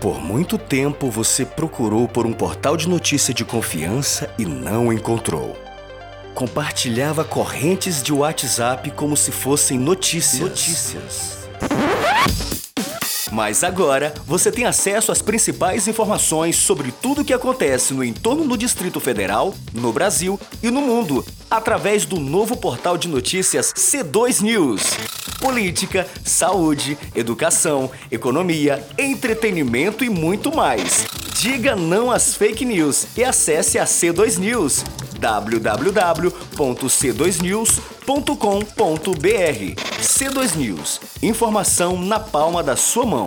Por muito tempo você procurou por um portal de notícia de confiança e não encontrou. Compartilhava correntes de WhatsApp como se fossem notícias. Notícias. Mas agora você tem acesso às principais informações sobre tudo o que acontece no entorno do Distrito Federal, no Brasil e no mundo, através do novo portal de notícias C2 News. Política, saúde, educação, economia, entretenimento e muito mais. Diga não às fake news e acesse a C2 News www.c2news.com.br. C2 News. Informação na palma da sua mão.